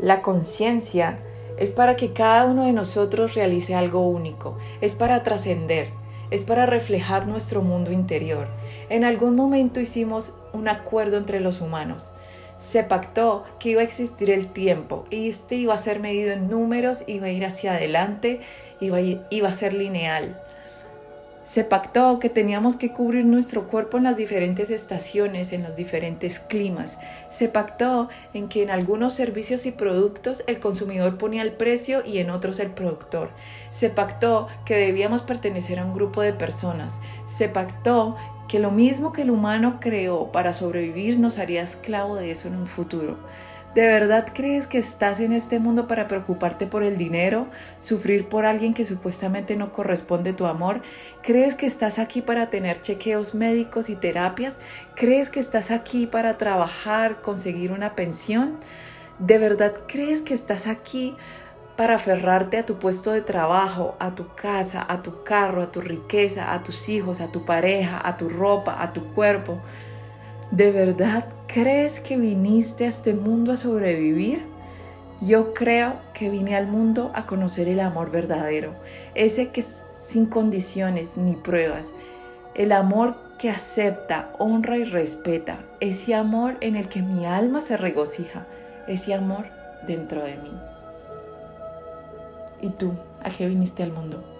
La conciencia es para que cada uno de nosotros realice algo único, es para trascender, es para reflejar nuestro mundo interior. En algún momento hicimos un acuerdo entre los humanos. Se pactó que iba a existir el tiempo y este iba a ser medido en números, iba a ir hacia adelante, iba a, ser lineal. Se pactó que teníamos que cubrir nuestro cuerpo en las diferentes estaciones, en los diferentes climas. Se pactó en que en algunos servicios y productos el consumidor ponía el precio y en otros el productor. Se pactó que debíamos pertenecer a un grupo de personas. Se pactó que lo mismo que el humano creó para sobrevivir nos haría esclavo de eso en un futuro. ¿De verdad crees que estás en este mundo para preocuparte por el dinero, sufrir por alguien que supuestamente no corresponde tu amor? ¿Crees que estás aquí para tener chequeos médicos y terapias? ¿Crees que estás aquí para trabajar, conseguir una pensión? ¿De verdad crees que estás aquí para aferrarte a tu puesto de trabajo, a tu casa, a tu carro, a tu riqueza, a tus hijos, a tu pareja, a tu ropa, a tu cuerpo? ¿De verdad crees que viniste a este mundo a sobrevivir? Yo creo que vine al mundo a conocer el amor verdadero, ese que es sin condiciones ni pruebas, el amor que acepta, honra y respeta, ese amor en el que mi alma se regocija, ese amor dentro de mí. ¿Y tú, a qué viniste al mundo?